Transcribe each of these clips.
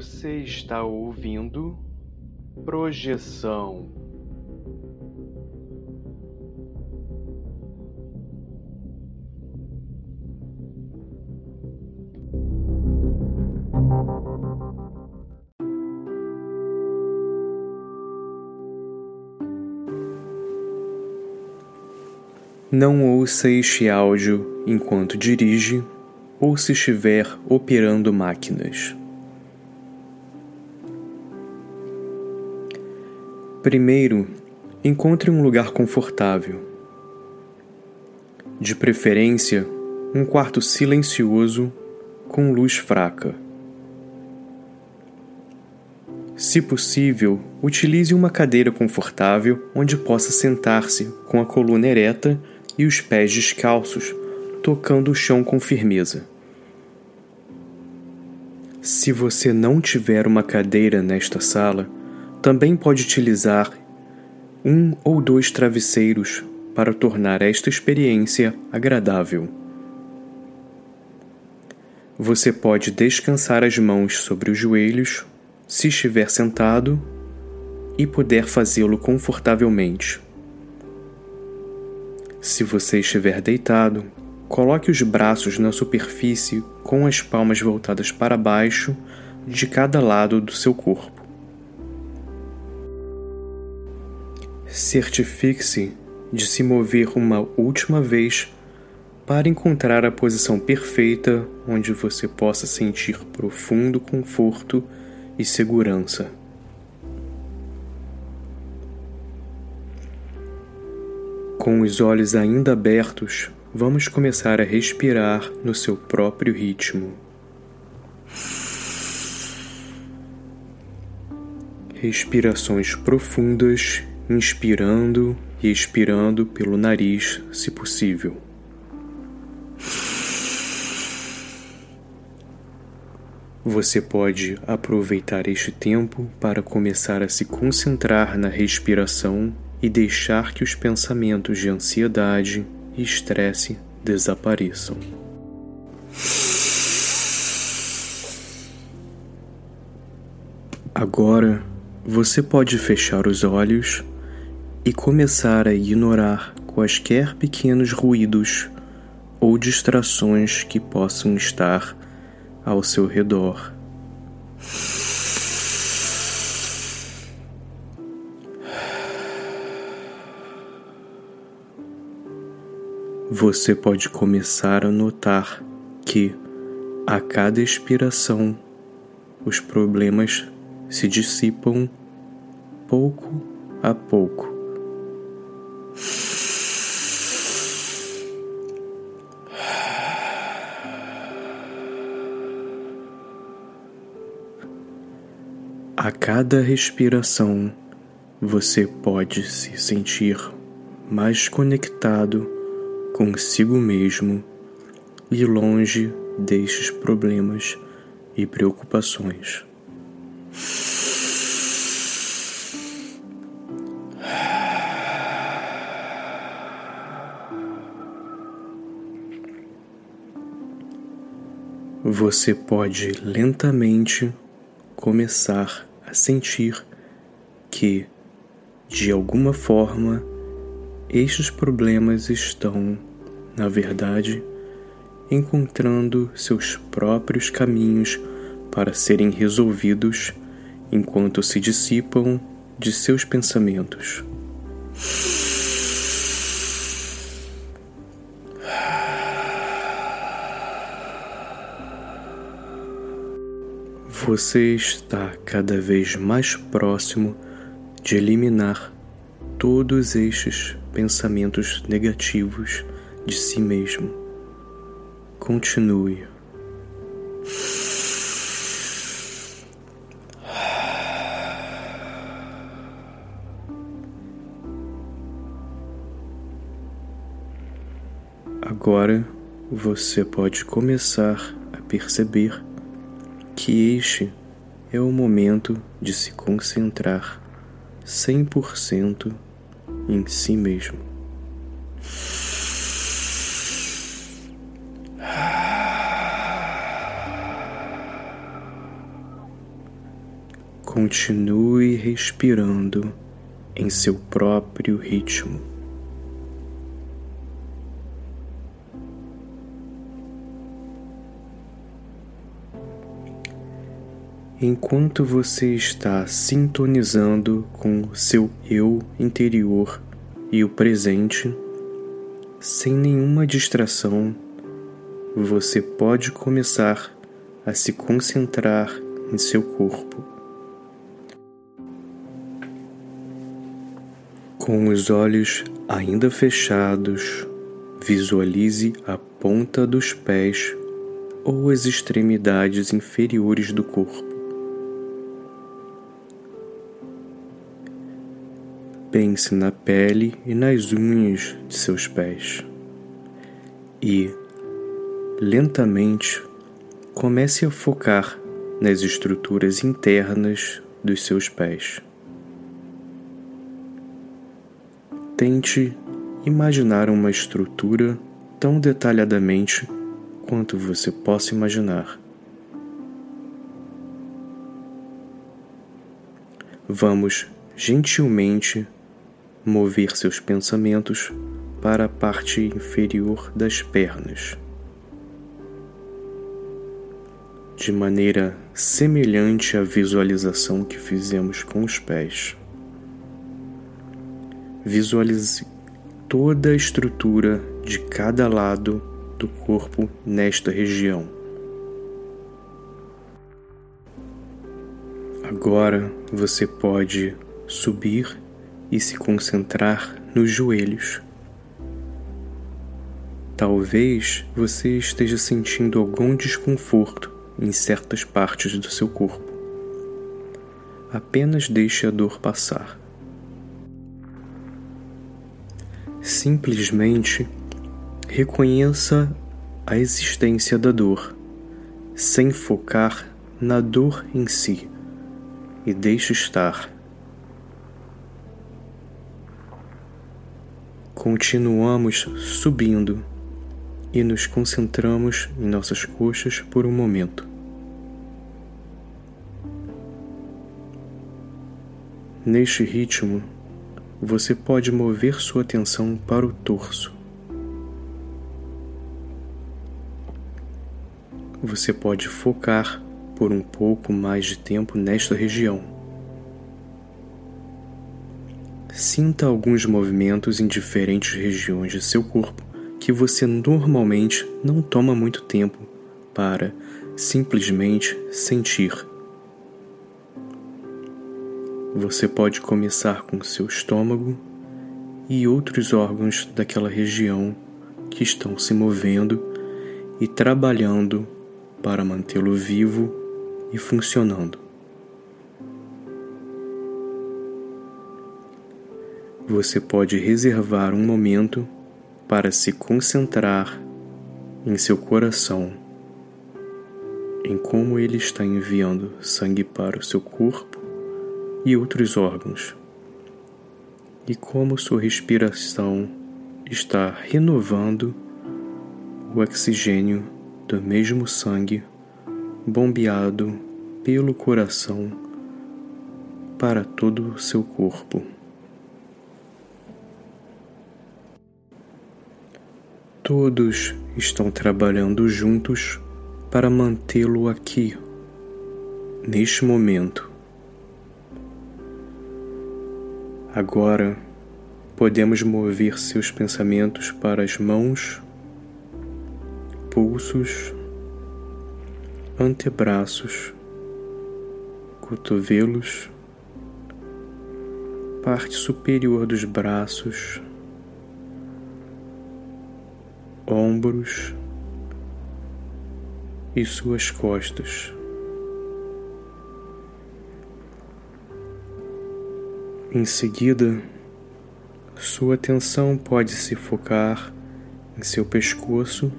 Você está ouvindo Projeção. Não ouça este áudio enquanto dirige ou se estiver operando máquinas. Primeiro, encontre um lugar confortável. De preferência, um quarto silencioso com luz fraca. Se possível, utilize uma cadeira confortável onde possa sentar-se com a coluna ereta e os pés descalços, tocando o chão com firmeza. Se você não tiver uma cadeira nesta sala, também pode utilizar um ou dois travesseiros para tornar esta experiência agradável. Você pode descansar as mãos sobre os joelhos se estiver sentado e puder fazê-lo confortavelmente. Se você estiver deitado, coloque os braços na superfície com as palmas voltadas para baixo de cada lado do seu corpo. Certifique-se de se mover uma última vez para encontrar a posição perfeita onde você possa sentir profundo conforto e segurança. Com os olhos ainda abertos, vamos começar a respirar no seu próprio ritmo. Respirações profundas inspirando e expirando pelo nariz, se possível. Você pode aproveitar este tempo para começar a se concentrar na respiração e deixar que os pensamentos de ansiedade e estresse desapareçam. Agora você pode fechar os olhos e começar a ignorar quaisquer pequenos ruídos ou distrações que possam estar ao seu redor. Você pode começar a notar que, a cada expiração, os problemas se dissipam pouco a pouco. Cada respiração, você pode se sentir mais conectado consigo mesmo e longe destes problemas e preocupações. Você pode lentamente começar a sentir que, de alguma forma, estes problemas estão, na verdade, encontrando seus próprios caminhos para serem resolvidos enquanto se dissipam de seus pensamentos. Você está cada vez mais próximo de eliminar todos estes pensamentos negativos de si mesmo. Continue. Agora você pode começar a perceber que este é o momento de se concentrar 100% em si mesmo. Continue respirando em seu próprio ritmo. Enquanto você está sintonizando com seu eu interior e o presente, sem nenhuma distração, você pode começar a se concentrar em seu corpo. Com os olhos ainda fechados, visualize a ponta dos pés ou as extremidades inferiores do corpo. Pense na pele e nas unhas de seus pés. E, lentamente, comece a focar nas estruturas internas dos seus pés. Tente imaginar uma estrutura tão detalhadamente quanto você possa imaginar. Vamos gentilmente mover seus pensamentos para a parte inferior das pernas, de maneira semelhante à visualização que fizemos com os pés. Visualize toda a estrutura de cada lado do corpo nesta região. Agora você pode subir e se concentrar nos joelhos. Talvez você esteja sentindo algum desconforto em certas partes do seu corpo. Apenas deixe a dor passar. Simplesmente reconheça a existência da dor, sem focar na dor em si, e deixe estar. Continuamos subindo e nos concentramos em nossas coxas por um momento. Neste ritmo, você pode mover sua atenção para o torso. Você pode focar por um pouco mais de tempo nesta região. Sinta alguns movimentos em diferentes regiões de seu corpo que você normalmente não toma muito tempo para simplesmente sentir. Você pode começar com seu estômago e outros órgãos daquela região que estão se movendo e trabalhando para mantê-lo vivo e funcionando. Você pode reservar um momento para se concentrar em seu coração, em como ele está enviando sangue para o seu corpo e outros órgãos, e como sua respiração está renovando o oxigênio do mesmo sangue bombeado pelo coração para todo o seu corpo. Todos estão trabalhando juntos para mantê-lo aqui, neste momento. Agora podemos mover seus pensamentos para as mãos, pulsos, antebraços, cotovelos, parte superior dos braços ombros e suas costas. Em seguida, sua atenção pode se focar em seu pescoço,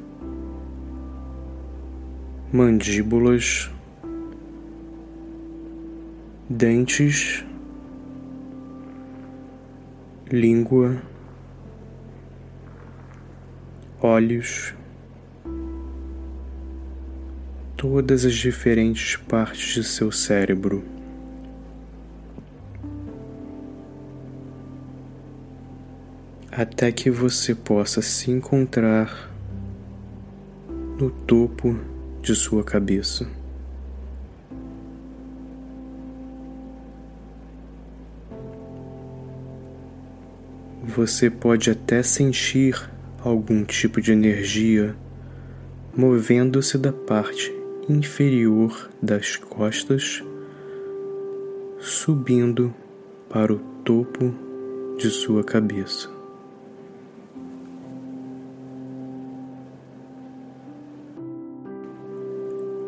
mandíbulas, dentes, língua olhos, todas as diferentes partes de seu cérebro. Até que você possa se encontrar no topo de sua cabeça. Você pode até sentir algum tipo de energia movendo-se da parte inferior das costas, subindo para o topo de sua cabeça.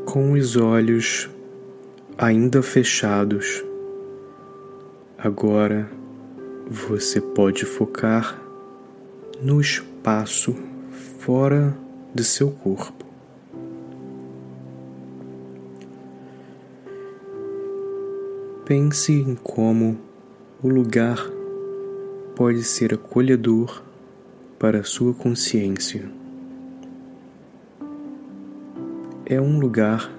Com os olhos ainda fechados, agora você pode focar no espaço fora de seu corpo. Pense em como o lugar pode ser acolhedor para sua consciência. É um lugar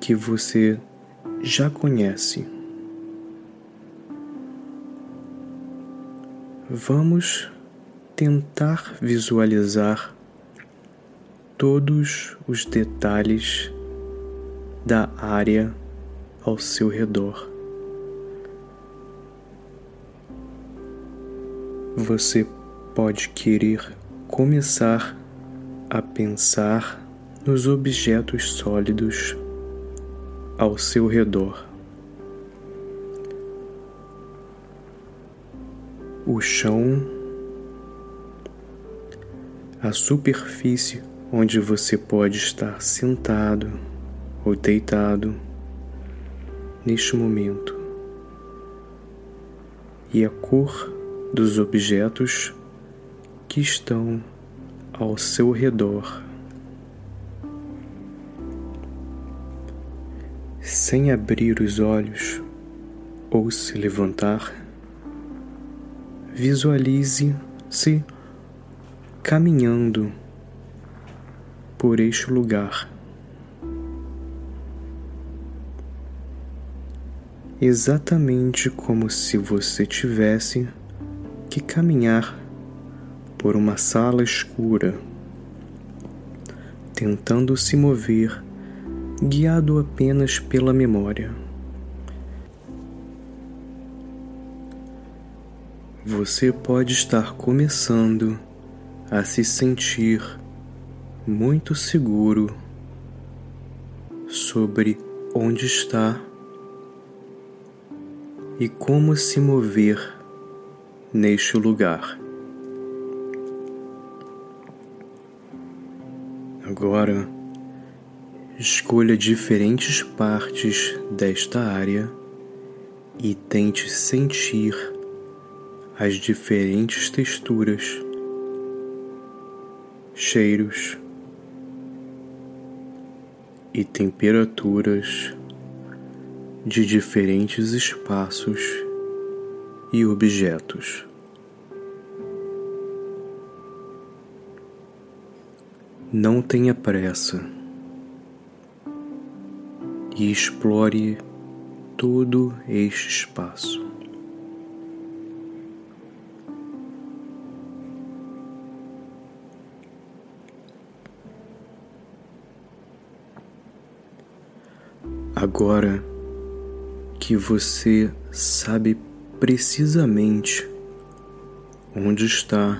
que você já conhece. Vamos tentar visualizar todos os detalhes da área ao seu redor. Você pode querer começar a pensar nos objetos sólidos ao seu redor. O chão a superfície onde você pode estar sentado ou deitado neste momento e a cor dos objetos que estão ao seu redor. Sem abrir os olhos ou se levantar, visualize-se caminhando por este lugar. Exatamente como se você tivesse que caminhar por uma sala escura, tentando se mover, guiado apenas pela memória. Você pode estar começando a se sentir muito seguro sobre onde está e como se mover neste lugar. Agora, escolha diferentes partes desta área e tente sentir as diferentes texturas cheiros e temperaturas de diferentes espaços e objetos. Não tenha pressa e explore todo este espaço. Agora que você sabe precisamente onde está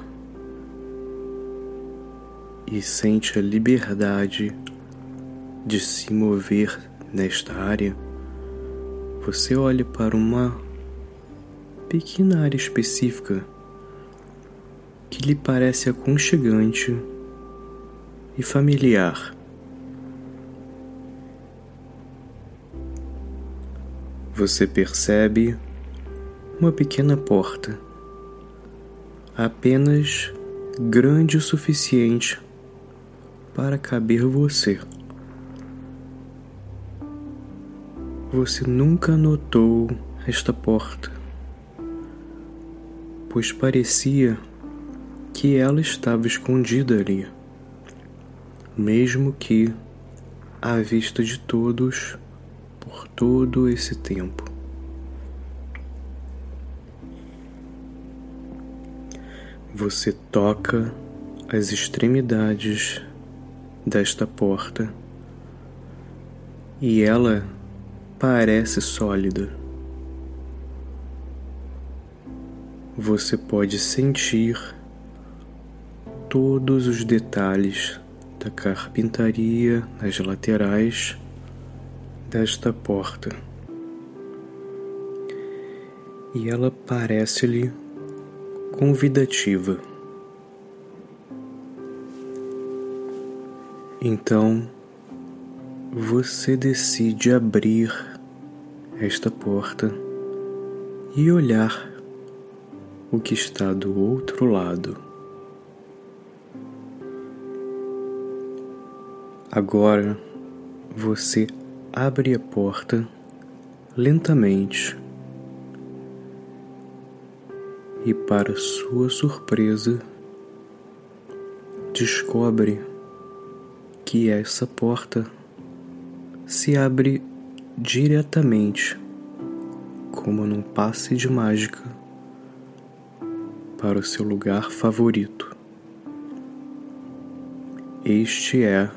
e sente a liberdade de se mover nesta área, você olha para uma pequena área específica que lhe parece aconchegante e familiar. Você percebe uma pequena porta, apenas grande o suficiente para caber você. Você nunca notou esta porta, pois parecia que ela estava escondida ali, mesmo que, à vista de todos, por todo esse tempo. Você toca as extremidades desta porta e ela parece sólida. Você pode sentir todos os detalhes da carpintaria nas laterais desta porta. E ela parece-lhe convidativa. Então, você decide abrir esta porta e olhar o que está do outro lado. Agora você abre a porta lentamente e, para sua surpresa, descobre que essa porta se abre diretamente, como num passe de mágica, para o seu lugar favorito. Este é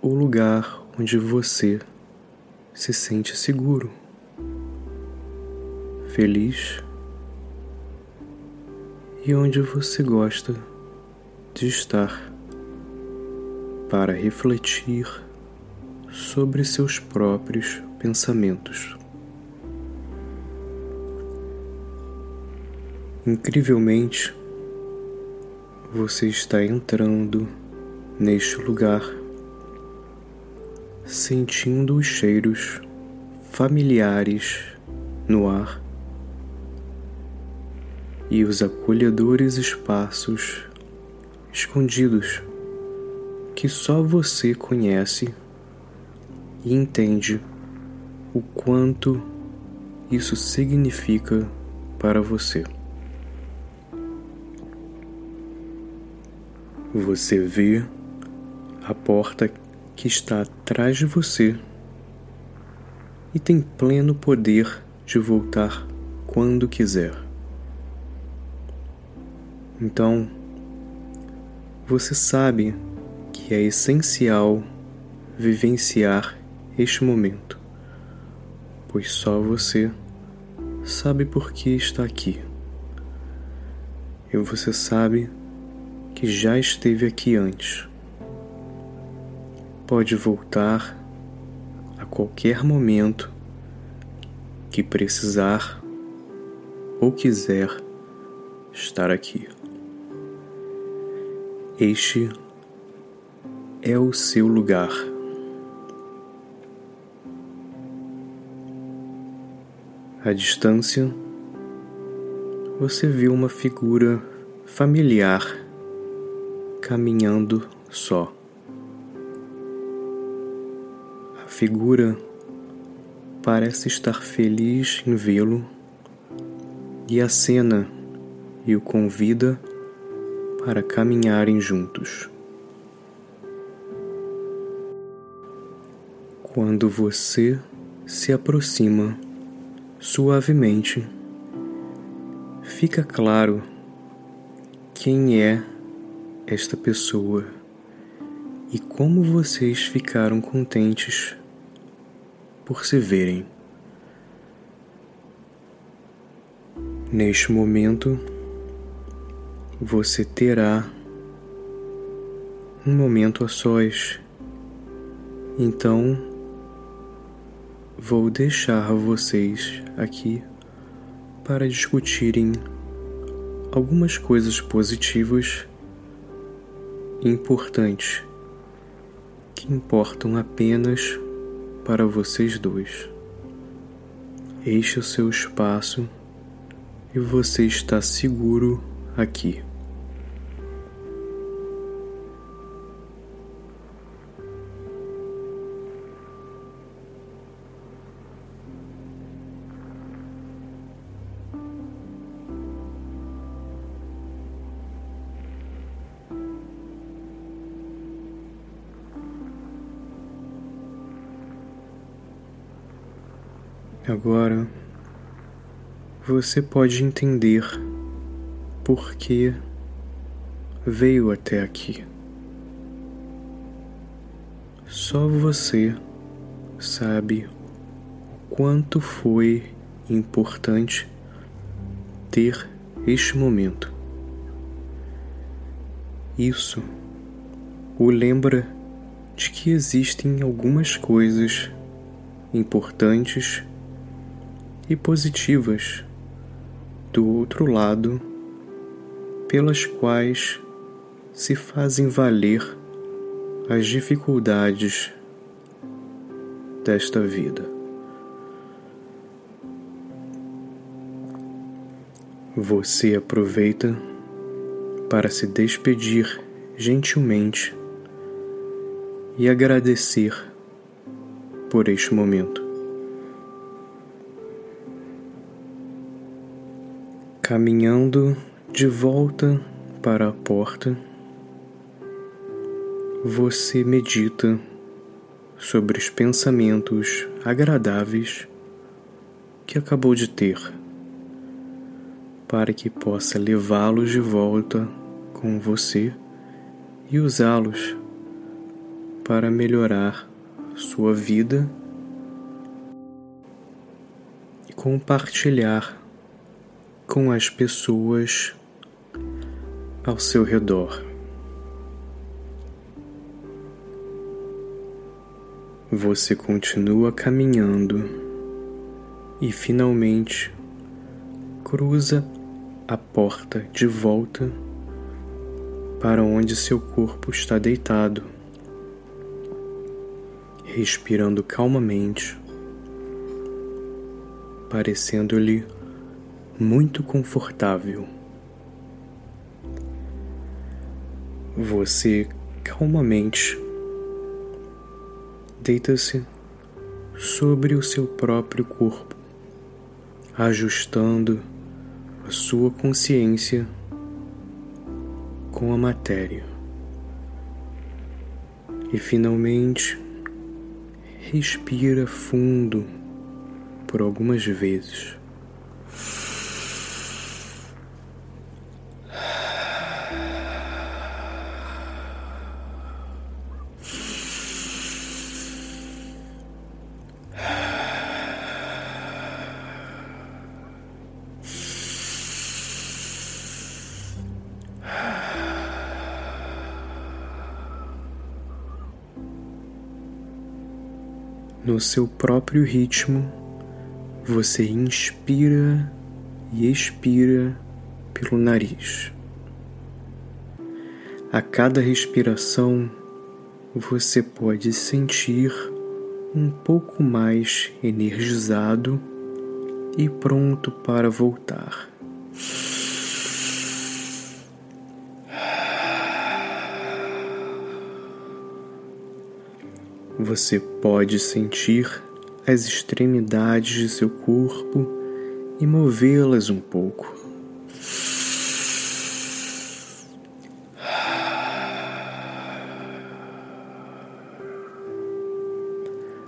o lugar onde você se sente seguro, feliz e onde você gosta de estar para refletir sobre seus próprios pensamentos. Incrivelmente, você está entrando neste lugar, sentindo os cheiros familiares no ar e os acolhedores espaços escondidos que só você conhece e entende o quanto isso significa para você. Você vê a porta que está atrás de você e tem pleno poder de voltar quando quiser. Então, você sabe que é essencial vivenciar este momento, pois só você sabe por que está aqui. E você sabe que já esteve aqui antes. Pode voltar a qualquer momento que precisar ou quiser estar aqui. Este é o seu lugar. À distância, você viu uma figura familiar caminhando só. Figura parece estar feliz em vê-lo e acena e o convida para caminharem juntos. Quando você se aproxima, suavemente, fica claro quem é esta pessoa e como vocês ficaram contentes por se verem. Neste momento, você terá um momento a sós. Então, vou deixar vocês aqui para discutirem algumas coisas positivas e importantes que importam apenas para vocês dois. É o seu espaço e você está seguro aqui. Agora você pode entender por que veio até aqui. Só você sabe o quanto foi importante ter este momento. Isso o lembra de que existem algumas coisas importantes e positivas do outro lado pelas quais se fazem valer as dificuldades desta vida. Você aproveita para se despedir gentilmente e agradecer por este momento. Caminhando de volta para a porta, você medita sobre os pensamentos agradáveis que acabou de ter, para que possa levá-los de volta com você e usá-los para melhorar sua vida e compartilhar com as pessoas ao seu redor. Você continua caminhando e finalmente cruza a porta de volta para onde seu corpo está deitado, respirando calmamente, parecendo-lhe muito confortável. Você calmamente deita-se sobre o seu próprio corpo, ajustando a sua consciência com a matéria. E finalmente respira fundo por algumas vezes. No seu próprio ritmo, você inspira e expira pelo nariz. A cada respiração, você pode sentir um pouco mais energizado e pronto para voltar. Você pode sentir as extremidades de seu corpo e movê-las um pouco.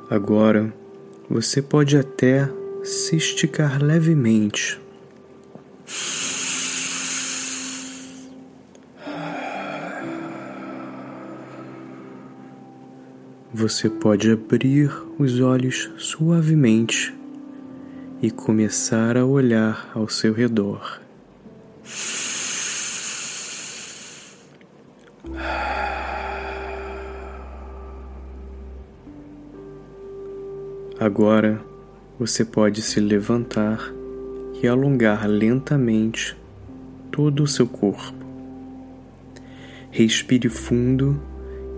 Agora você pode até se esticar levemente você pode abrir os olhos suavemente e começar a olhar ao seu redor. Agora você pode se levantar e alongar lentamente todo o seu corpo. Respire fundo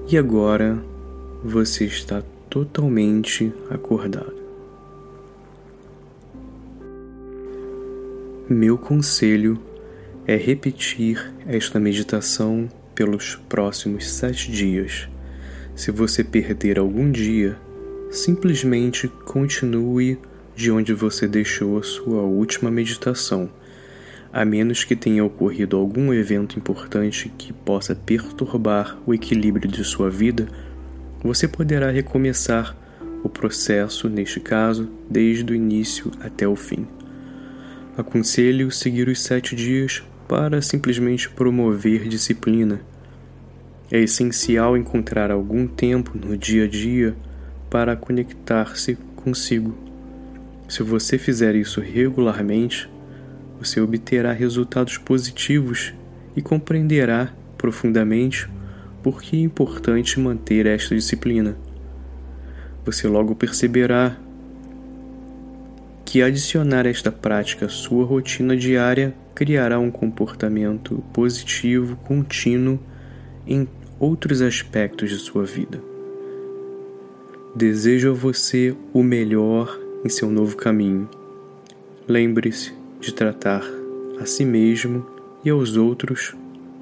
e agora você está totalmente acordado. Meu conselho é repetir esta meditação pelos próximos sete dias. Se você perder algum dia, simplesmente continue de onde você deixou a sua última meditação, a menos que tenha ocorrido algum evento importante que possa perturbar o equilíbrio de sua vida você poderá recomeçar o processo, neste caso, desde o início até o fim. Aconselho seguir os sete dias para simplesmente promover disciplina. É essencial encontrar algum tempo no dia a dia para conectar-se consigo. Se você fizer isso regularmente, você obterá resultados positivos e compreenderá profundamente por que é importante manter esta disciplina. Você logo perceberá que adicionar esta prática à sua rotina diária criará um comportamento positivo contínuo em outros aspectos de sua vida. Desejo a você o melhor em seu novo caminho. Lembre-se de tratar a si mesmo e aos outros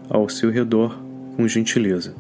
ao seu redor com gentileza.